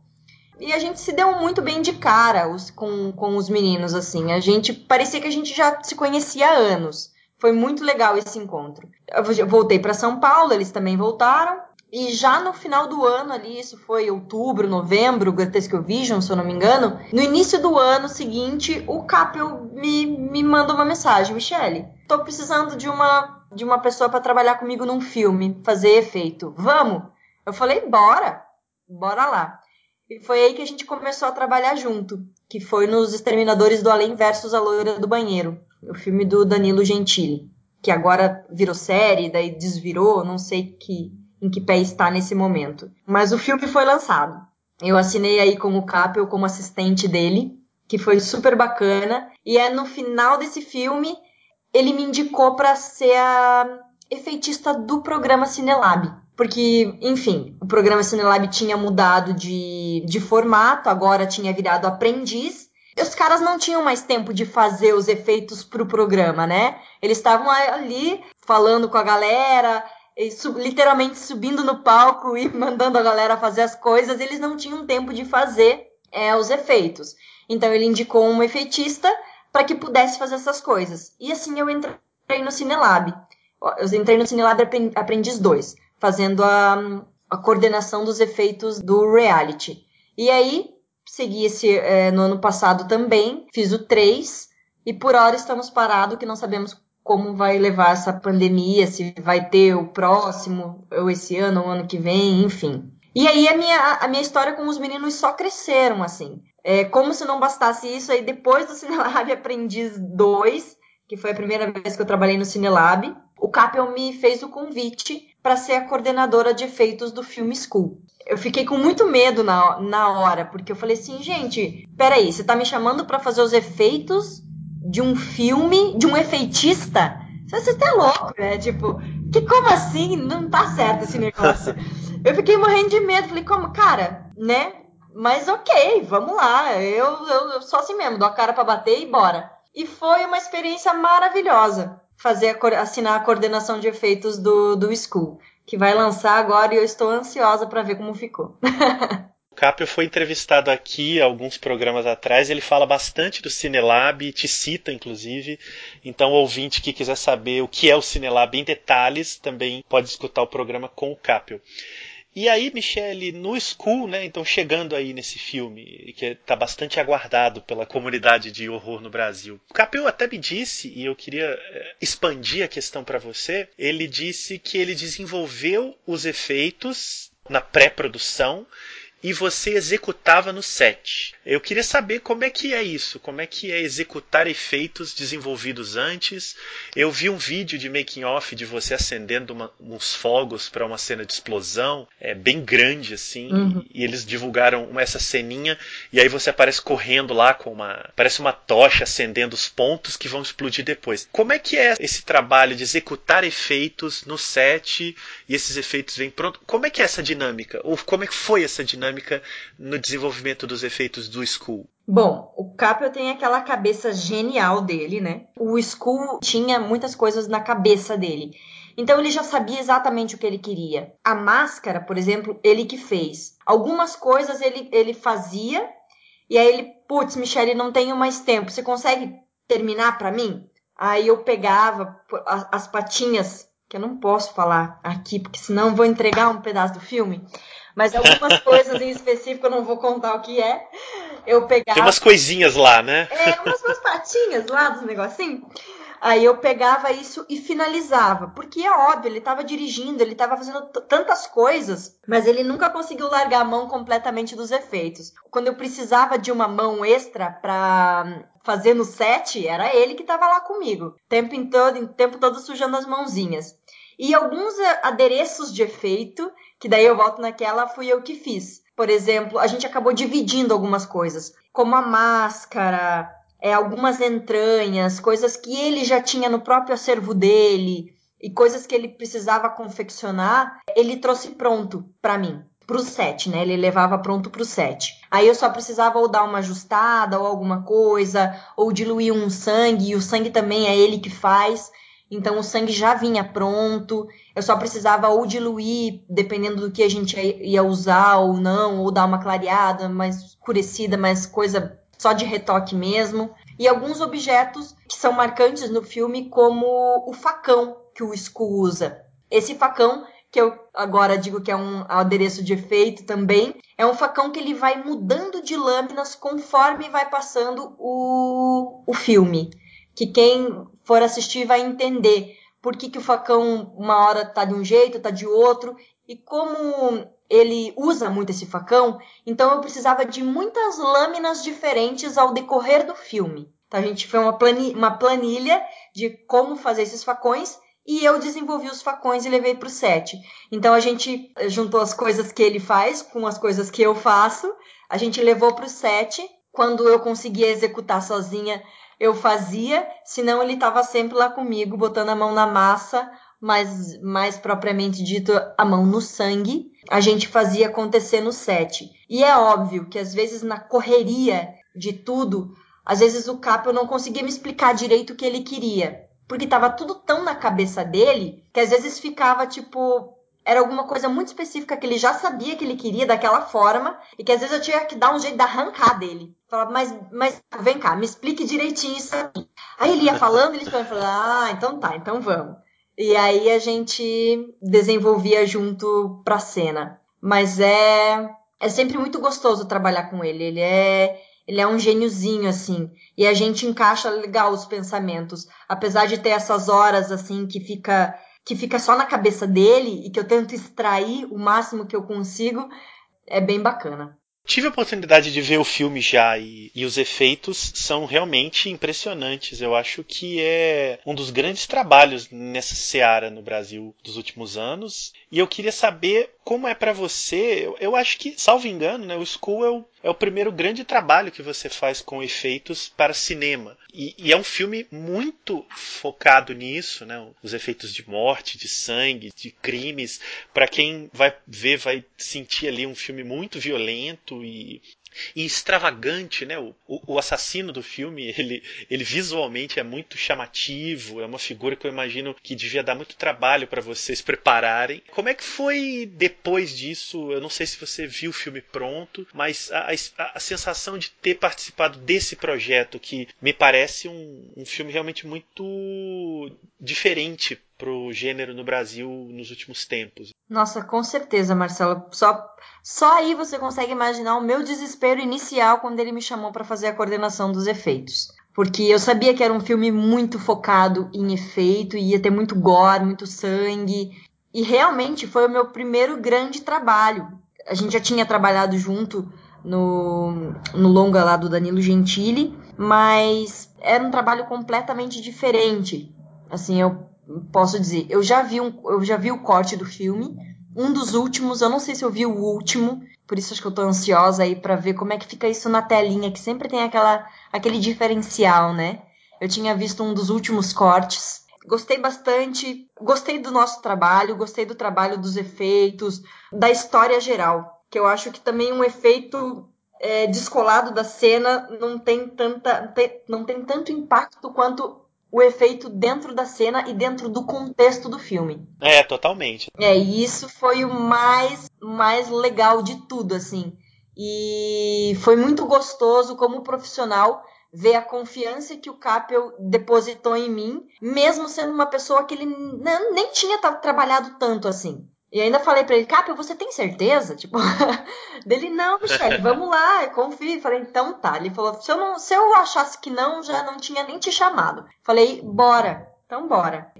E a gente se deu muito bem de cara os, com, com os meninos, assim. A gente parecia que a gente já se conhecia há anos. Foi muito legal esse encontro. Eu voltei para São Paulo, eles também voltaram. E já no final do ano ali, isso foi outubro, novembro, Grotesco Vision, se eu não me engano, no início do ano seguinte, o Capel me, me manda uma mensagem, Michele, tô precisando de uma de uma pessoa para trabalhar comigo num filme, fazer efeito. Vamos? Eu falei, bora. Bora lá. E foi aí que a gente começou a trabalhar junto, que foi nos Exterminadores do Além versus a Loira do Banheiro, o filme do Danilo Gentili, que agora virou série, daí desvirou, não sei que em que pé está nesse momento. Mas o filme foi lançado. Eu assinei aí com o Capel como assistente dele, que foi super bacana. E é no final desse filme ele me indicou para ser a efeitista do programa Cinelab. Porque, enfim, o programa Cinelab tinha mudado de, de formato, agora tinha virado aprendiz. E os caras não tinham mais tempo de fazer os efeitos pro programa, né? Eles estavam ali falando com a galera, literalmente subindo no palco e mandando a galera fazer as coisas, eles não tinham tempo de fazer é, os efeitos. Então ele indicou um efeitista para que pudesse fazer essas coisas. E assim eu entrei no Cinelab. Eu entrei no Cinelab Aprendiz 2, fazendo a, a coordenação dos efeitos do reality. E aí, segui esse é, no ano passado também, fiz o 3, e por hora estamos parados, que não sabemos como vai levar essa pandemia, se vai ter o próximo, ou esse ano, ou ano que vem, enfim. E aí a minha, a minha história com os meninos só cresceram, assim. É, como se não bastasse isso, aí depois do Cinelab Aprendiz 2, que foi a primeira vez que eu trabalhei no Cinelab, o Capel me fez o convite para ser a coordenadora de efeitos do filme School. Eu fiquei com muito medo na, na hora, porque eu falei assim, gente, peraí, você tá me chamando para fazer os efeitos de um filme, de um efeitista? Você tá louco, né? Tipo, que como assim? Não tá certo esse negócio. eu fiquei morrendo de medo, falei, como, cara, né? Mas ok, vamos lá. Eu, eu, eu sou assim mesmo, dou a cara para bater e bora. E foi uma experiência maravilhosa fazer a, assinar a coordenação de efeitos do, do School, que vai lançar agora e eu estou ansiosa para ver como ficou.
O Capio foi entrevistado aqui alguns programas atrás, ele fala bastante do Cinelab, te cita inclusive. Então, ouvinte que quiser saber o que é o Cinelab em detalhes, também pode escutar o programa com o Capio. E aí, Michele, no School, né? Então, chegando aí nesse filme, que está bastante aguardado pela comunidade de horror no Brasil. O Capel até me disse, e eu queria eh, expandir a questão para você, ele disse que ele desenvolveu os efeitos na pré-produção e você executava no set. Eu queria saber como é que é isso, como é que é executar efeitos desenvolvidos antes. Eu vi um vídeo de making off de você acendendo uma, uns fogos para uma cena de explosão, é bem grande assim, uhum. e eles divulgaram essa ceninha e aí você aparece correndo lá com uma, parece uma tocha acendendo os pontos que vão explodir depois. Como é que é esse trabalho de executar efeitos no set e esses efeitos vêm pronto? Como é que é essa dinâmica? Ou como é que foi essa dinâmica? Dinâmica no desenvolvimento dos efeitos do Skull?
Bom, o Caprio tem aquela cabeça genial dele, né? O Skull tinha muitas coisas na cabeça dele. Então ele já sabia exatamente o que ele queria. A máscara, por exemplo, ele que fez. Algumas coisas ele, ele fazia e aí ele, putz, Michele, não tenho mais tempo. Você consegue terminar para mim? Aí eu pegava as patinhas, que eu não posso falar aqui, porque senão vou entregar um pedaço do filme mas algumas coisas em específico eu não vou contar o que é. Eu pegava.
Tem umas coisinhas lá, né?
É, umas, umas patinhas lá dos negocinhos. Aí eu pegava isso e finalizava, porque é óbvio, ele estava dirigindo, ele estava fazendo tantas coisas, mas ele nunca conseguiu largar a mão completamente dos efeitos. Quando eu precisava de uma mão extra para fazer no set, era ele que estava lá comigo, tempo todo, o tempo todo sujando as mãozinhas. E alguns adereços de efeito que daí eu volto naquela, fui eu que fiz. Por exemplo, a gente acabou dividindo algumas coisas, como a máscara, é, algumas entranhas, coisas que ele já tinha no próprio acervo dele e coisas que ele precisava confeccionar, ele trouxe pronto para mim pro set, né? Ele levava pronto pro set. Aí eu só precisava ou dar uma ajustada ou alguma coisa, ou diluir um sangue, e o sangue também é ele que faz. Então o sangue já vinha pronto, eu só precisava ou diluir, dependendo do que a gente ia usar ou não, ou dar uma clareada, mais escurecida, mais coisa só de retoque mesmo. E alguns objetos que são marcantes no filme, como o facão que o Skull usa. Esse facão, que eu agora digo que é um adereço de efeito também, é um facão que ele vai mudando de lâminas conforme vai passando o, o filme. Que quem for assistir vai entender por que, que o facão uma hora tá de um jeito, tá de outro, e como ele usa muito esse facão, então eu precisava de muitas lâminas diferentes ao decorrer do filme. Então a gente fez uma, planilha, uma planilha de como fazer esses facões e eu desenvolvi os facões e levei para o set. Então a gente juntou as coisas que ele faz com as coisas que eu faço, a gente levou para o set. Quando eu conseguia executar sozinha, eu fazia, senão ele estava sempre lá comigo, botando a mão na massa, mas mais propriamente dito, a mão no sangue. A gente fazia acontecer no set. E é óbvio que às vezes na correria de tudo, às vezes o Capo não conseguia me explicar direito o que ele queria. Porque estava tudo tão na cabeça dele que às vezes ficava tipo, era alguma coisa muito específica que ele já sabia que ele queria daquela forma e que às vezes eu tinha que dar um jeito de arrancar dele. Falava, mas, mas vem cá, me explique direitinho isso aqui. Aí ele ia falando, ele falando, ah, então tá, então vamos. E aí a gente desenvolvia junto pra cena. Mas é, é sempre muito gostoso trabalhar com ele. Ele é, ele é um gêniozinho, assim. E a gente encaixa legal os pensamentos. Apesar de ter essas horas, assim, que fica que fica só na cabeça dele e que eu tento extrair o máximo que eu consigo, é bem bacana.
tive a oportunidade de ver o filme já e, e, os efeitos são realmente impressionantes. Eu acho que é um dos grandes trabalhos nessa seara no Brasil dos últimos anos. E eu queria saber como é para você. Eu, eu, acho que, salvo engano, né, o School é o, primeiro grande trabalho que você faz com efeitos para cinema. E, e é um filme muito focado nisso, né, os efeitos de morte, de sangue, de crimes. Para quem vai ver, vai sentir ali um filme muito violento e e extravagante, né? O, o, assassino do filme, ele, ele visualmente é muito chamativo, é uma figura que eu imagino que devia dar muito trabalho para vocês prepararem. Como é que foi depois disso? Eu não sei se você viu o filme pronto, mas a, a, a sensação de ter participado desse projeto, que me parece um, um filme realmente muito diferente pro gênero no Brasil nos últimos tempos.
Nossa, com certeza, Marcelo. Só, só aí você consegue imaginar o meu desespero inicial quando ele me chamou para fazer a coordenação dos efeitos. Porque eu sabia que era um filme muito focado em efeito, ia ter muito gore, muito sangue. E realmente foi o meu primeiro grande trabalho. A gente já tinha trabalhado junto no, no longa lá do Danilo Gentili, mas era um trabalho completamente diferente. Assim, eu posso dizer, eu já vi um, eu já vi o corte do filme, um dos últimos, eu não sei se eu vi o último, por isso acho que eu tô ansiosa aí para ver como é que fica isso na telinha, que sempre tem aquela aquele diferencial, né? Eu tinha visto um dos últimos cortes. Gostei bastante, gostei do nosso trabalho, gostei do trabalho dos efeitos, da história geral, que eu acho que também um efeito é, descolado da cena não tem tanta, não tem tanto impacto quanto o efeito dentro da cena e dentro do contexto do filme.
É, totalmente.
É, e isso foi o mais, mais legal de tudo, assim. E foi muito gostoso como profissional ver a confiança que o Capel depositou em mim, mesmo sendo uma pessoa que ele nem tinha trabalhado tanto assim. E ainda falei para ele, Capel, você tem certeza? Tipo, dele, não, Michelle, vamos lá, confio. Falei, então tá. Ele falou, se eu, não, se eu achasse que não, já não tinha nem te chamado. Falei, bora, então bora.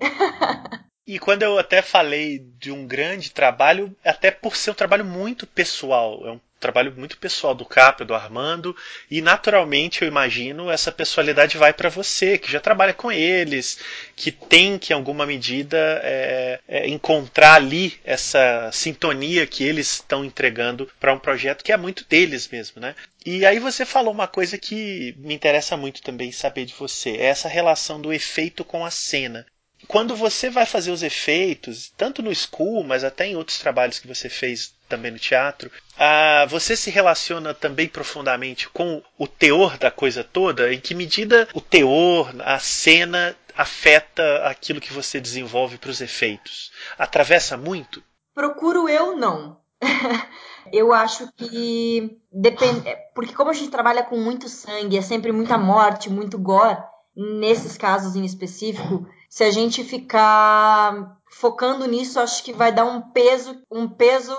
E quando eu até falei de um grande trabalho, até por ser um trabalho muito pessoal, é um trabalho muito pessoal do Capra, do Armando, e naturalmente eu imagino essa pessoalidade vai para você, que já trabalha com eles, que tem que, em alguma medida, é, é, encontrar ali essa sintonia que eles estão entregando para um projeto que é muito deles mesmo, né? E aí você falou uma coisa que me interessa muito também saber de você, é essa relação do efeito com a cena quando você vai fazer os efeitos, tanto no school, mas até em outros trabalhos que você fez também no teatro, ah, você se relaciona também profundamente com o teor da coisa toda? Em que medida o teor, a cena, afeta aquilo que você desenvolve para os efeitos? Atravessa muito?
Procuro eu não. eu acho que depende. Porque como a gente trabalha com muito sangue, é sempre muita morte, muito gore, nesses casos em específico se a gente ficar focando nisso, acho que vai dar um peso, um peso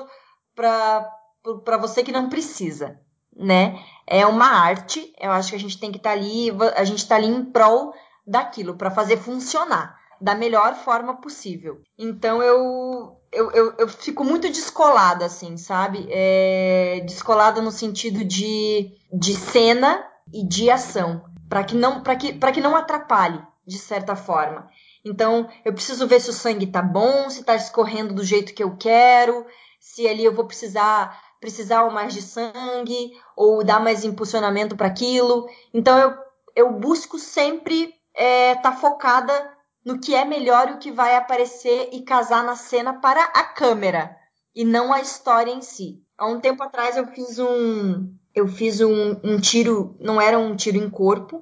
para você que não precisa, né? É uma arte, eu acho que a gente tem que estar tá ali, a gente está ali em prol daquilo, para fazer funcionar da melhor forma possível. Então eu eu, eu, eu fico muito descolada, assim, sabe? É, descolada no sentido de, de cena e de ação, para que não para que, que não atrapalhe de certa forma. Então, eu preciso ver se o sangue tá bom, se tá escorrendo do jeito que eu quero, se ali eu vou precisar precisar mais de sangue ou dar mais impulsionamento para aquilo. Então, eu, eu busco sempre estar é, tá focada no que é melhor e o que vai aparecer e casar na cena para a câmera e não a história em si. Há um tempo atrás eu fiz um eu fiz um, um tiro, não era um tiro em corpo,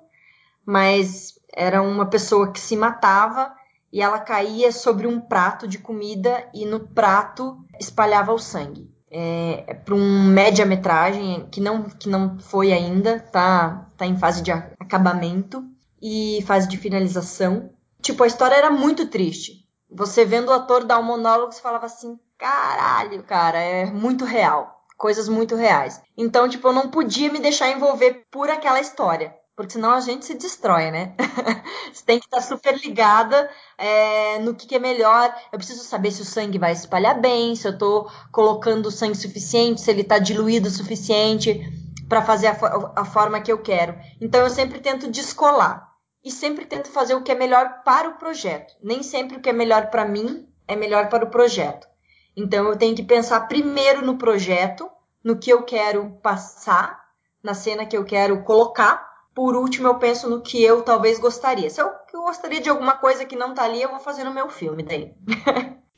mas era uma pessoa que se matava e ela caía sobre um prato de comida e no prato espalhava o sangue. É, é para um média-metragem que não, que não foi ainda, tá, tá em fase de acabamento e fase de finalização. Tipo, a história era muito triste. Você vendo o ator dar um monólogo, você falava assim: caralho, cara, é muito real. Coisas muito reais. Então, tipo, eu não podia me deixar envolver por aquela história porque senão a gente se destrói, né? Você tem que estar super ligada é, no que, que, é melhor. Eu preciso saber se o sangue vai espalhar bem, se eu estou colocando sangue suficiente, se ele está diluído o suficiente para fazer a, a forma que eu quero. Então eu sempre tento descolar e sempre tento fazer o que é melhor para o projeto. Nem sempre o que é melhor para mim é melhor para o projeto. Então eu tenho que pensar primeiro no projeto, no que eu quero passar, na cena que eu quero colocar por último, eu penso no que eu talvez gostaria. Se eu, gostaria de alguma coisa que não tá ali, eu vou fazer no meu filme daí.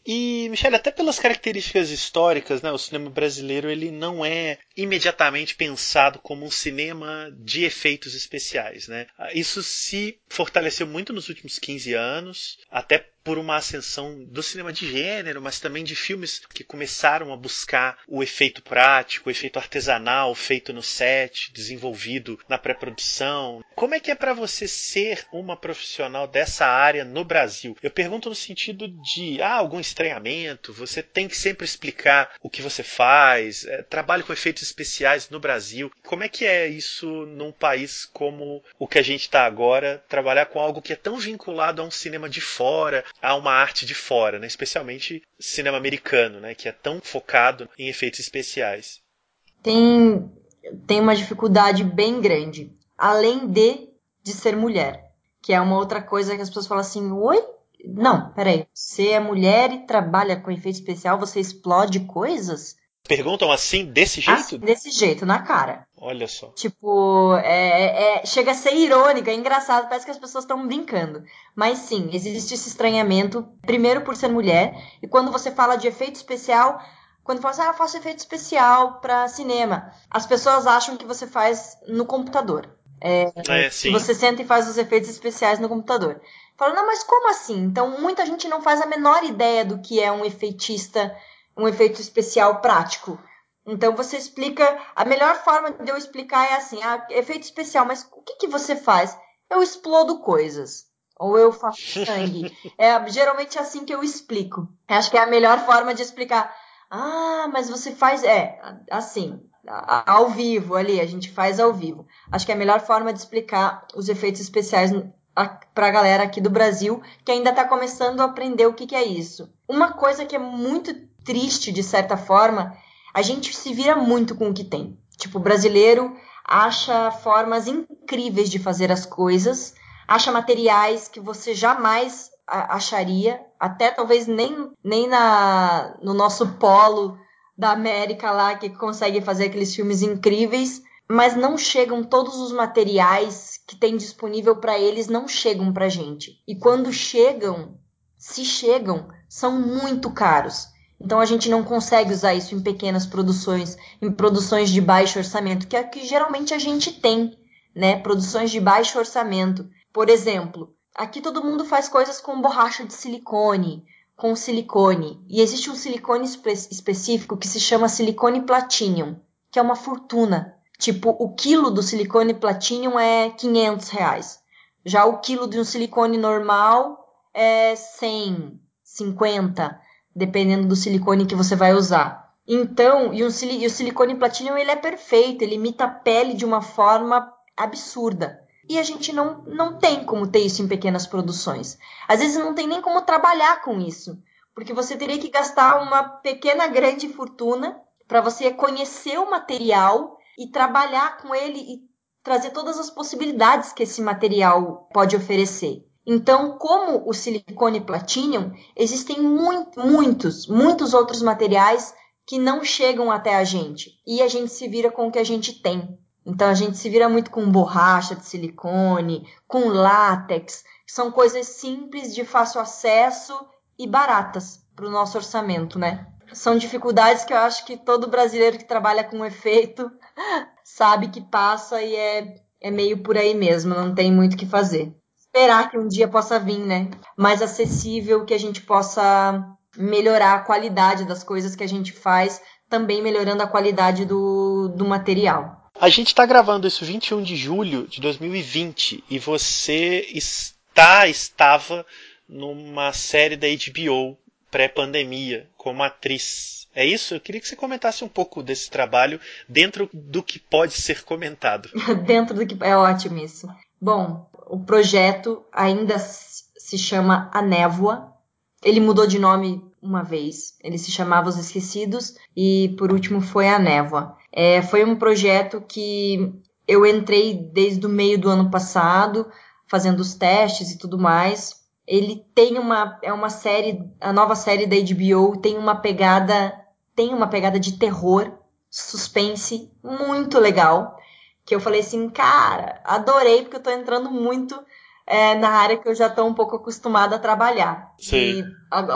E, Michele, até pelas características históricas, né, o cinema brasileiro ele não é imediatamente pensado como um cinema de efeitos especiais. Né? Isso se fortaleceu muito nos últimos 15 anos, até por uma ascensão do cinema de gênero, mas também de filmes que começaram a buscar o efeito prático, o efeito artesanal feito no set, desenvolvido na pré-produção. Como é que é para você ser uma profissional dessa área no Brasil? Eu pergunto no sentido de ah, algum estranhamento, você tem que sempre explicar o que você faz, é, trabalho com efeitos especiais no Brasil. Como é que é isso num país como o que a gente está agora, trabalhar com algo que é tão vinculado a um cinema de fora, a uma arte de fora, né? especialmente cinema americano, né? que é tão focado em efeitos especiais.
Tem, tem uma dificuldade bem grande, além de, de ser mulher, que é uma outra coisa que as pessoas falam assim, oi? Não, peraí, você é mulher e trabalha com efeito especial, você explode coisas?
Perguntam assim, desse jeito? Assim,
desse jeito, na cara.
Olha só.
Tipo, é, é, é chega a ser irônico, é engraçado, parece que as pessoas estão brincando. Mas sim, existe esse estranhamento, primeiro por ser mulher, e quando você fala de efeito especial, quando fala assim, ah, eu faço efeito especial para cinema, as pessoas acham que você faz no computador. É, é, que você senta e faz os efeitos especiais no computador. Fala, não, mas como assim? Então, muita gente não faz a menor ideia do que é um efeitista um efeito especial prático. Então você explica, a melhor forma de eu explicar é assim, ah, efeito especial, mas o que, que você faz? Eu explodo coisas. Ou eu faço sangue. é geralmente assim que eu explico. Acho que é a melhor forma de explicar. Ah, mas você faz. É, assim, ao vivo ali, a gente faz ao vivo. Acho que é a melhor forma de explicar os efeitos especiais para a galera aqui do Brasil que ainda está começando a aprender o que, que é isso. Uma coisa que é muito triste, de certa forma, a gente se vira muito com o que tem. Tipo, o brasileiro acha formas incríveis de fazer as coisas, acha materiais que você jamais acharia, até talvez nem, nem na, no nosso polo da América lá, que consegue fazer aqueles filmes incríveis, mas não chegam todos os materiais que tem disponível para eles, não chegam para gente. E quando chegam, se chegam, são muito caros. Então a gente não consegue usar isso em pequenas produções, em produções de baixo orçamento, que é o que geralmente a gente tem, né? Produções de baixo orçamento. Por exemplo, aqui todo mundo faz coisas com borracha de silicone, com silicone. E existe um silicone espe específico que se chama silicone platinum, que é uma fortuna. Tipo, o quilo do silicone platinum é 500 reais. Já o quilo de um silicone normal é 100, 50 dependendo do silicone que você vai usar. Então, e o, e o silicone platinum ele é perfeito, ele imita a pele de uma forma absurda. E a gente não, não tem como ter isso em pequenas produções. Às vezes não tem nem como trabalhar com isso, porque você teria que gastar uma pequena grande fortuna para você conhecer o material e trabalhar com ele e trazer todas as possibilidades que esse material pode oferecer. Então, como o silicone platinum, existem muito, muitos, muitos outros materiais que não chegam até a gente. E a gente se vira com o que a gente tem. Então, a gente se vira muito com borracha de silicone, com látex, são coisas simples, de fácil acesso e baratas para o nosso orçamento, né? São dificuldades que eu acho que todo brasileiro que trabalha com efeito sabe que passa e é, é meio por aí mesmo, não tem muito o que fazer esperar que um dia possa vir, né? Mais acessível, que a gente possa melhorar a qualidade das coisas que a gente faz, também melhorando a qualidade do, do material.
A gente está gravando isso 21 de julho de 2020 e você está, estava numa série da HBO pré-pandemia como atriz. É isso? Eu queria que você comentasse um pouco desse trabalho dentro do que pode ser comentado.
dentro do que é ótimo isso. Bom, o projeto ainda se chama A Névoa. Ele mudou de nome uma vez. Ele se chamava Os Esquecidos e por último foi A Névoa. É, foi um projeto que eu entrei desde o meio do ano passado, fazendo os testes e tudo mais. Ele tem uma é uma série, a nova série da HBO tem uma pegada tem uma pegada de terror, suspense muito legal, que eu falei assim, cara, adorei porque eu tô entrando muito é, na área que eu já tô um pouco acostumada a trabalhar.
Sim.
E,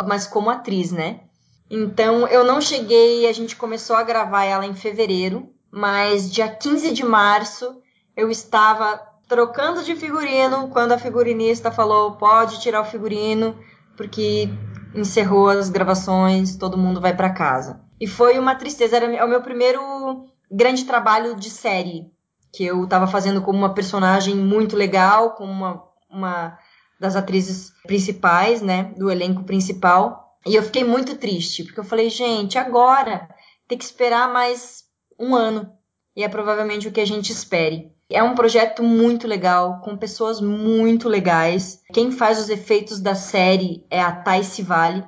mas como atriz, né? Então eu não cheguei, a gente começou a gravar ela em fevereiro, mas dia 15 de março eu estava trocando de figurino quando a figurinista falou: pode tirar o figurino, porque encerrou as gravações, todo mundo vai para casa. E foi uma tristeza, era o meu primeiro grande trabalho de série, que eu estava fazendo como uma personagem muito legal, como uma, uma das atrizes principais, né, do elenco principal. E eu fiquei muito triste, porque eu falei, gente, agora tem que esperar mais um ano. E é provavelmente o que a gente espere. É um projeto muito legal, com pessoas muito legais. Quem faz os efeitos da série é a Thais Vale.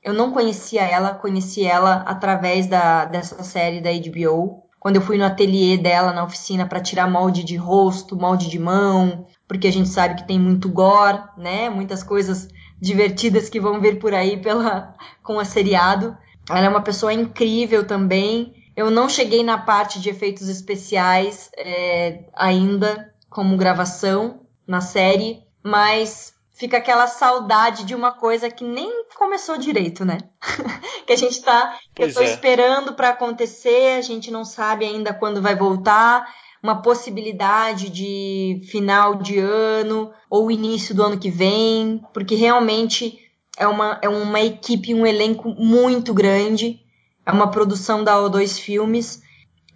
Eu não conhecia ela, conheci ela através da, dessa série da HBO. Quando eu fui no ateliê dela, na oficina, para tirar molde de rosto, molde de mão, porque a gente sabe que tem muito gore, né? Muitas coisas divertidas que vão vir por aí pela com a seriado. Ela é uma pessoa incrível também. Eu não cheguei na parte de efeitos especiais é, ainda, como gravação na série, mas fica aquela saudade de uma coisa que nem começou direito, né? que a gente tá, que eu tô é. esperando para acontecer, a gente não sabe ainda quando vai voltar, uma possibilidade de final de ano ou início do ano que vem, porque realmente é uma, é uma equipe, um elenco muito grande, é uma produção da O2 Filmes.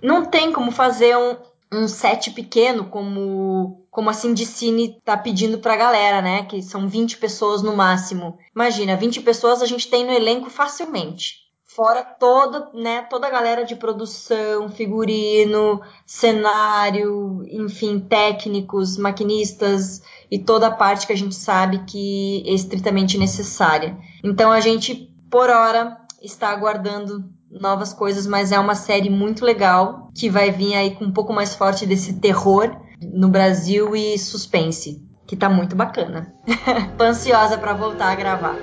Não tem como fazer um, um set pequeno como como assim de cine tá pedindo pra galera, né? Que são 20 pessoas no máximo. Imagina, 20 pessoas a gente tem no elenco facilmente. Fora toda, né, toda a galera de produção, figurino, cenário, enfim, técnicos, maquinistas e toda a parte que a gente sabe que é estritamente necessária. Então a gente, por hora, está aguardando novas coisas, mas é uma série muito legal que vai vir aí com um pouco mais forte desse terror no Brasil e suspense, que tá muito bacana. Tô ansiosa para voltar a gravar.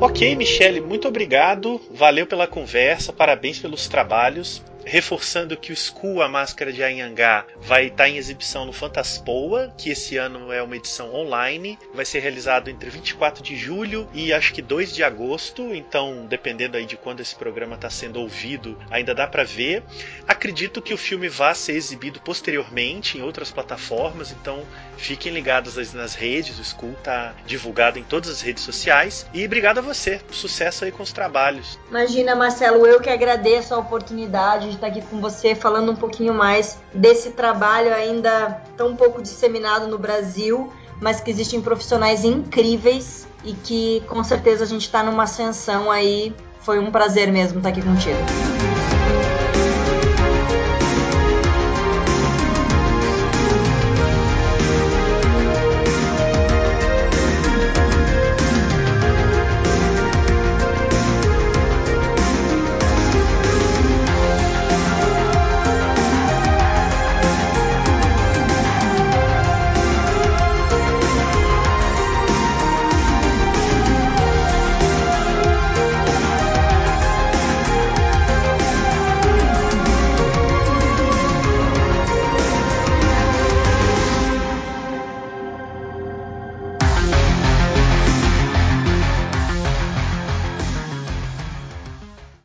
Ok, Michele, muito obrigado. Valeu pela conversa, parabéns pelos trabalhos reforçando que o School, a Máscara de Anhangá, vai estar em exibição no Fantaspoa, que esse ano é uma edição online, vai ser realizado entre 24 de julho e acho que 2 de agosto, então dependendo aí de quando esse programa está sendo ouvido, ainda dá para ver. Acredito que o filme vá ser exibido posteriormente em outras plataformas, então fiquem ligados nas redes, o School está divulgado em todas as redes sociais. E obrigado a você, sucesso aí com os trabalhos.
Imagina, Marcelo, eu que agradeço a oportunidade de estar aqui com você falando um pouquinho mais desse trabalho ainda tão pouco disseminado no Brasil, mas que existem profissionais incríveis e que com certeza a gente está numa ascensão aí. Foi um prazer mesmo estar aqui contigo.